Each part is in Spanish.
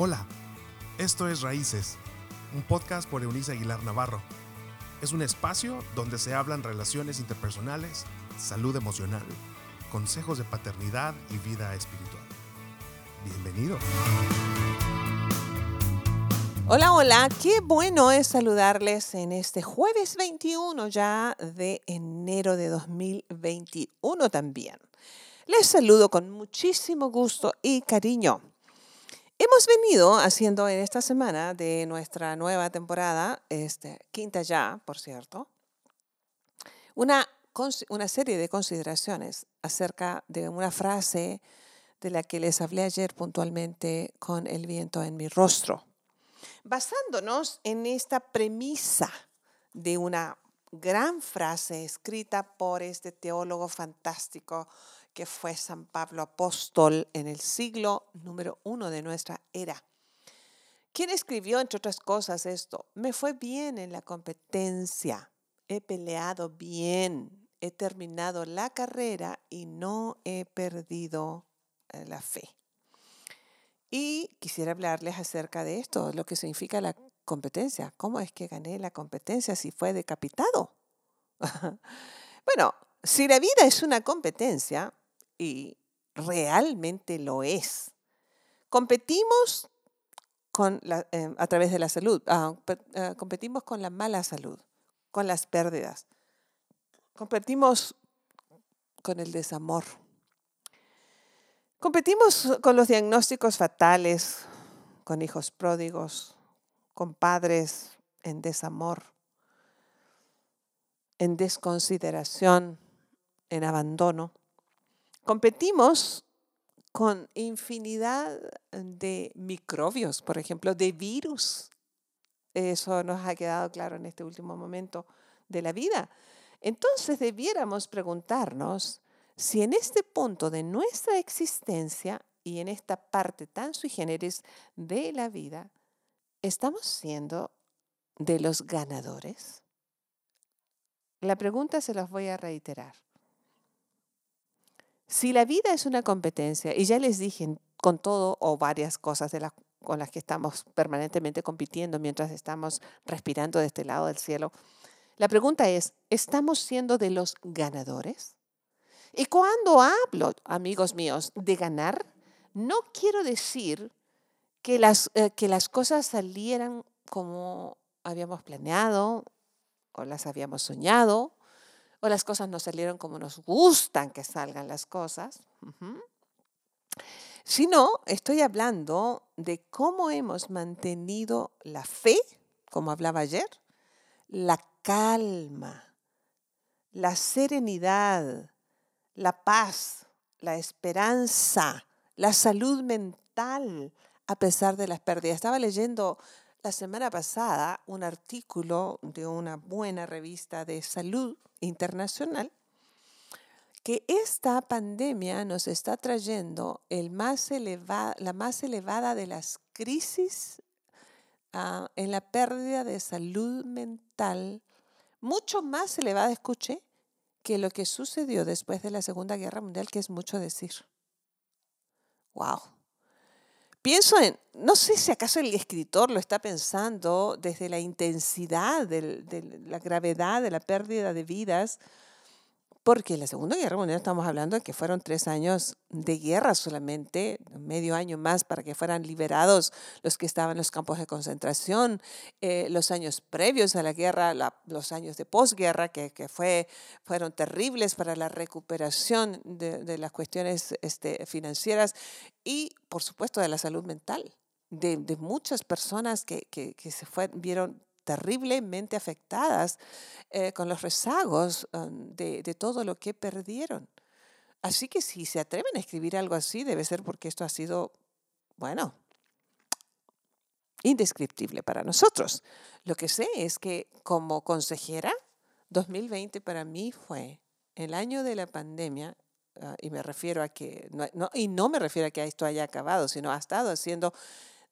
Hola, esto es Raíces, un podcast por Eunice Aguilar Navarro. Es un espacio donde se hablan relaciones interpersonales, salud emocional, consejos de paternidad y vida espiritual. Bienvenido. Hola, hola, qué bueno es saludarles en este jueves 21 ya de enero de 2021 también. Les saludo con muchísimo gusto y cariño. Hemos venido haciendo en esta semana de nuestra nueva temporada, este, quinta ya, por cierto, una, una serie de consideraciones acerca de una frase de la que les hablé ayer puntualmente con el viento en mi rostro. Basándonos en esta premisa de una gran frase escrita por este teólogo fantástico que fue San Pablo Apóstol en el siglo número uno de nuestra era. ¿Quién escribió, entre otras cosas, esto? Me fue bien en la competencia, he peleado bien, he terminado la carrera y no he perdido eh, la fe. Y quisiera hablarles acerca de esto, lo que significa la competencia. ¿Cómo es que gané la competencia si fue decapitado? bueno, si la vida es una competencia, y realmente lo es. Competimos con eh, a través de la salud, ah, eh, competimos con la mala salud, con las pérdidas, competimos con el desamor, competimos con los diagnósticos fatales, con hijos pródigos, con padres en desamor, en desconsideración, en abandono. Competimos con infinidad de microbios, por ejemplo, de virus. Eso nos ha quedado claro en este último momento de la vida. Entonces debiéramos preguntarnos si en este punto de nuestra existencia y en esta parte tan sui generis de la vida, estamos siendo de los ganadores. La pregunta se las voy a reiterar. Si la vida es una competencia, y ya les dije con todo o varias cosas con las que estamos permanentemente compitiendo mientras estamos respirando de este lado del cielo, la pregunta es, ¿estamos siendo de los ganadores? Y cuando hablo, amigos míos, de ganar, no quiero decir que las, eh, que las cosas salieran como habíamos planeado o las habíamos soñado o las cosas no salieron como nos gustan que salgan las cosas, sino estoy hablando de cómo hemos mantenido la fe, como hablaba ayer, la calma, la serenidad, la paz, la esperanza, la salud mental, a pesar de las pérdidas. Estaba leyendo la semana pasada un artículo de una buena revista de salud internacional que esta pandemia nos está trayendo el más la más elevada de las crisis ah, en la pérdida de salud mental, mucho más elevada, escuché, que lo que sucedió después de la Segunda Guerra Mundial, que es mucho decir. ¡Wow! Pienso en, no sé si acaso el escritor lo está pensando desde la intensidad, de la gravedad de la pérdida de vidas, porque la Segunda Guerra Mundial estamos hablando de que fueron tres años de guerra solamente, medio año más para que fueran liberados los que estaban en los campos de concentración, eh, los años previos a la guerra, los años de posguerra, que, que, fue, fueron terribles para la recuperación de, las cuestiones este, financieras y, por supuesto, de la salud mental. De, de muchas personas que, que, que se fue, vieron terriblemente afectadas eh, con los rezagos um, de, de todo lo que perdieron. Así que si se atreven a escribir algo así, debe ser porque esto ha sido, bueno, indescriptible para nosotros. Lo que sé es que como consejera, 2020 para mí fue el año de la pandemia, ah, y me refiero a que, no, y no me refiero a que esto haya acabado, sino ha estado siendo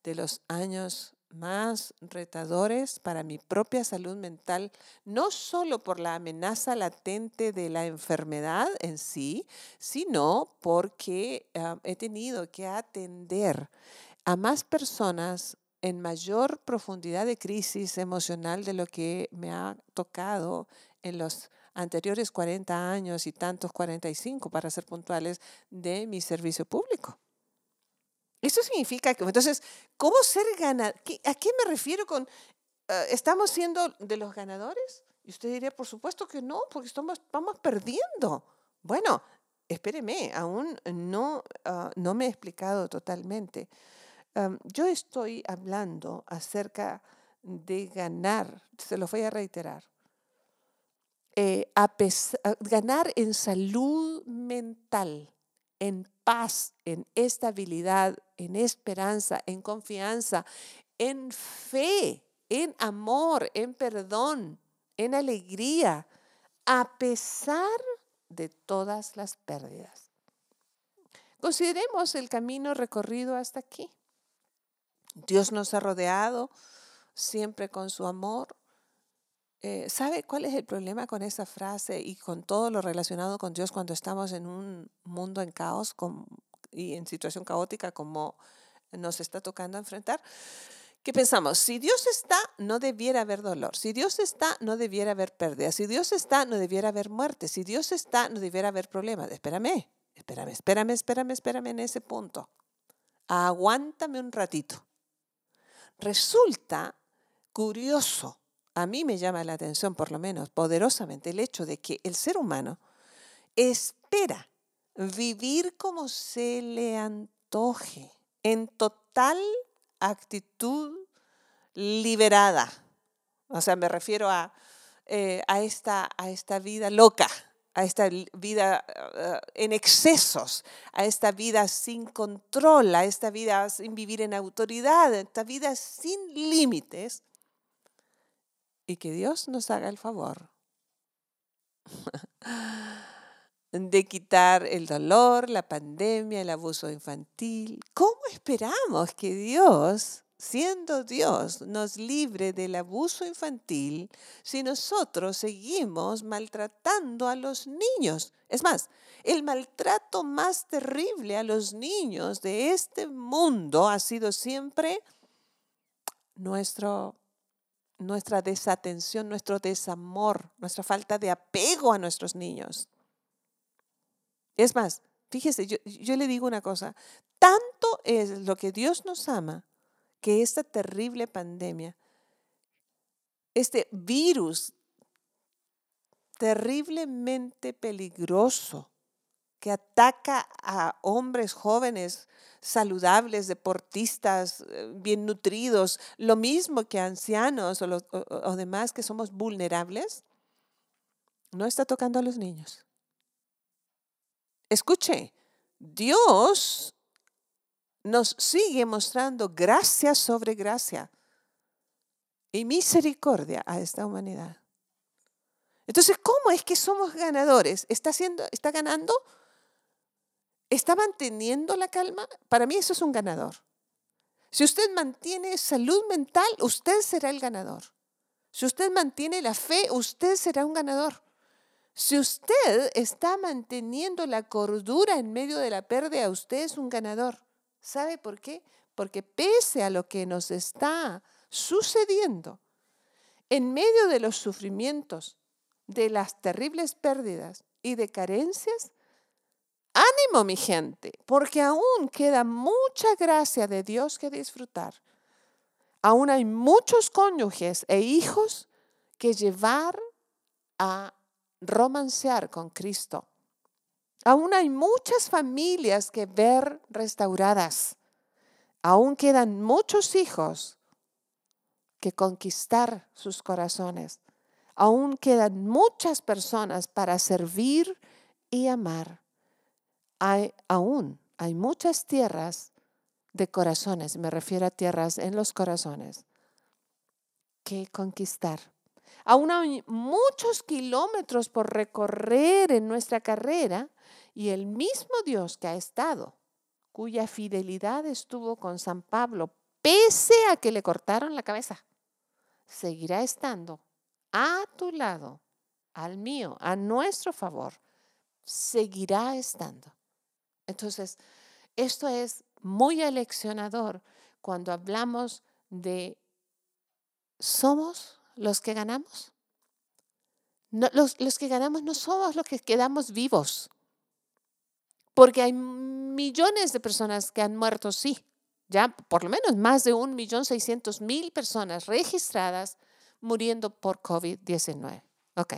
de los años más retadores para mi propia salud mental, no solo por la amenaza latente de la enfermedad en sí, sino porque ah, he tenido que atender a más personas en mayor profundidad de crisis emocional de lo que me ha tocado en los anteriores 40 años y tantos 45, para ser puntuales, de mi servicio público. Eso significa que, entonces, ¿cómo ser ganador? ¿A qué me refiero con, eh, estamos siendo de los ganadores? Y usted diría, por supuesto que no, porque estamos, vamos perdiendo. Bueno, espéreme, aún no, ah, no me he explicado totalmente. yo estoy hablando acerca de ganar, se lo voy a reiterar, eh, a ganar en salud mental, en paz, en estabilidad, en esperanza, en confianza, en fe, en amor, en perdón, en alegría, a pesar de todas las pérdidas. Consideremos el camino recorrido hasta aquí. Dios nos ha rodeado siempre con su amor. Eh, ¿Sabe cuál es el problema con esa frase y con todo lo relacionado con Dios cuando estamos en un mundo en caos y en situación caótica como nos está tocando enfrentar? ¿Qué pensamos? Si Dios está, no debiera haber dolor. Si Dios está, no debiera haber pérdida. Si Dios está, no debiera haber muerte. Si Dios está, no debiera haber problemas. Espérame, espérame, espérame, espérame, espérame en ese punto. Aguántame un ratito. Resulta curioso, a mí me llama la atención por lo menos poderosamente el hecho de que el ser humano espera vivir como se le antoje, en total actitud liberada. O sea, me refiero a, eh, a, esta, a esta vida loca, a esta vida eh, en excesos, a esta vida sin control, a esta vida sin vivir en autoridad, a esta vida sin límites. Y que Dios nos haga el favor de quitar el dolor, la pandemia, el abuso infantil. ¿Cómo esperamos que Dios, siendo Dios, nos libre del abuso infantil si nosotros seguimos maltratando a los niños? Es más, el maltrato más terrible a los niños de este mundo ha sido siempre nuestro nuestra desatención, nuestro desamor, nuestra falta de apego a nuestros niños. Es más, fíjese, yo, le digo una cosa, tanto es lo que Dios nos ama que esta terrible pandemia, este virus terriblemente peligroso que ataca a hombres jóvenes, saludables, deportistas, eh, bien nutridos, lo mismo que ancianos o, demás que somos vulnerables, no está tocando a los niños. Escuche, Dios nos sigue mostrando gracia sobre gracia y misericordia a esta humanidad. Entonces, ¿cómo es que somos ganadores? ¿Está, haciendo, está ganando? ¿Está manteniendo la calma? Para mí eso es un ganador. Si usted mantiene salud mental, usted será el ganador. Si usted mantiene la fe, usted será un ganador. Si usted está manteniendo la cordura en medio de la pérdida, usted es un ganador. ¿Sabe por qué? Porque pese a lo que nos está sucediendo, en medio de los sufrimientos, de las terribles pérdidas y de carencias, ánimo mi gente, porque aún queda mucha gracia de Dios que disfrutar. Aún hay muchos cónyuges e hijos que llevar a romancear con Cristo. Aún hay muchas familias que ver restauradas. Aún quedan muchos hijos que conquistar sus corazones. Aún quedan muchas personas para servir y amar. Hay, aún hay muchas tierras de corazones, me refiero a tierras en los corazones, que conquistar. Aún hay muchos kilómetros por recorrer en nuestra carrera y el mismo Dios que ha estado, cuya fidelidad estuvo con San Pablo, pese a que le cortaron la cabeza, seguirá estando a tu lado, al mío, a nuestro favor, seguirá estando. Entonces, esto es muy aleccionador cuando hablamos de somos los que ganamos. los, los que ganamos no somos los que quedamos vivos. Porque hay millones de personas que han muerto, sí. Ya por lo menos más de un millón seiscientos mil personas registradas muriendo por COVID-19. Ok.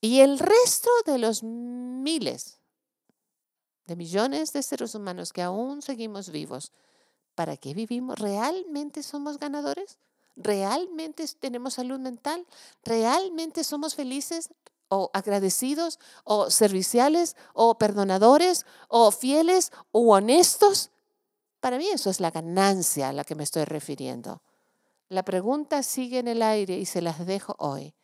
Y el resto de los miles de millones de seres humanos que aún seguimos vivos, ¿para qué vivimos? ¿Realmente somos ganadores? ¿Realmente tenemos salud mental? ¿Realmente somos felices? o agradecidos o serviciales o perdonadores o fieles o honestos. Para mí eso es la ganancia a la que me estoy refiriendo. La pregunta sigue en el aire y se las dejo hoy.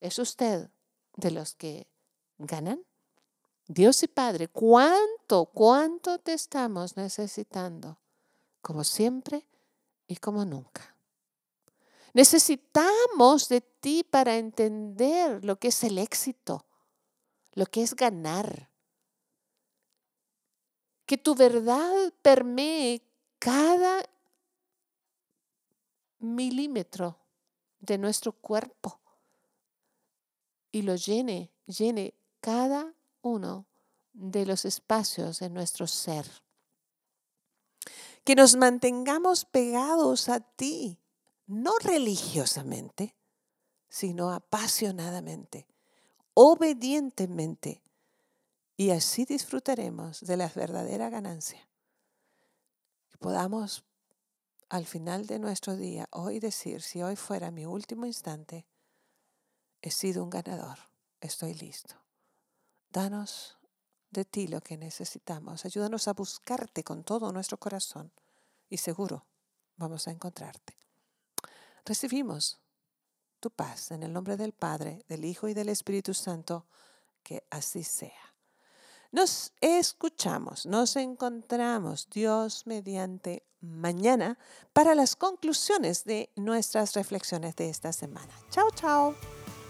¿Es usted de los que ganan? Dios y Padre, ¿cuánto, cuánto te estamos necesitando? Como siempre y como nunca. Necesitamos de ti para entender lo que es el éxito, lo que es ganar. Que tu verdad permee cada milímetro de nuestro cuerpo y lo llene, llene cada uno de los espacios de nuestro ser. Que nos mantengamos pegados a ti no religiosamente, sino apasionadamente, obedientemente. Y así disfrutaremos de la verdadera ganancia. Podamos al final de nuestro día hoy decir, si hoy fuera mi último instante, he sido un ganador, estoy listo. Danos de ti lo que necesitamos, ayúdanos a buscarte con todo nuestro corazón y seguro vamos a encontrarte recibimos tu paz en el nombre del Padre, del Hijo y del Espíritu Santo, que así sea. Nos escuchamos, nos encontramos Dios mediante mañana para las conclusiones de nuestras reflexiones de esta semana. Chao, chao.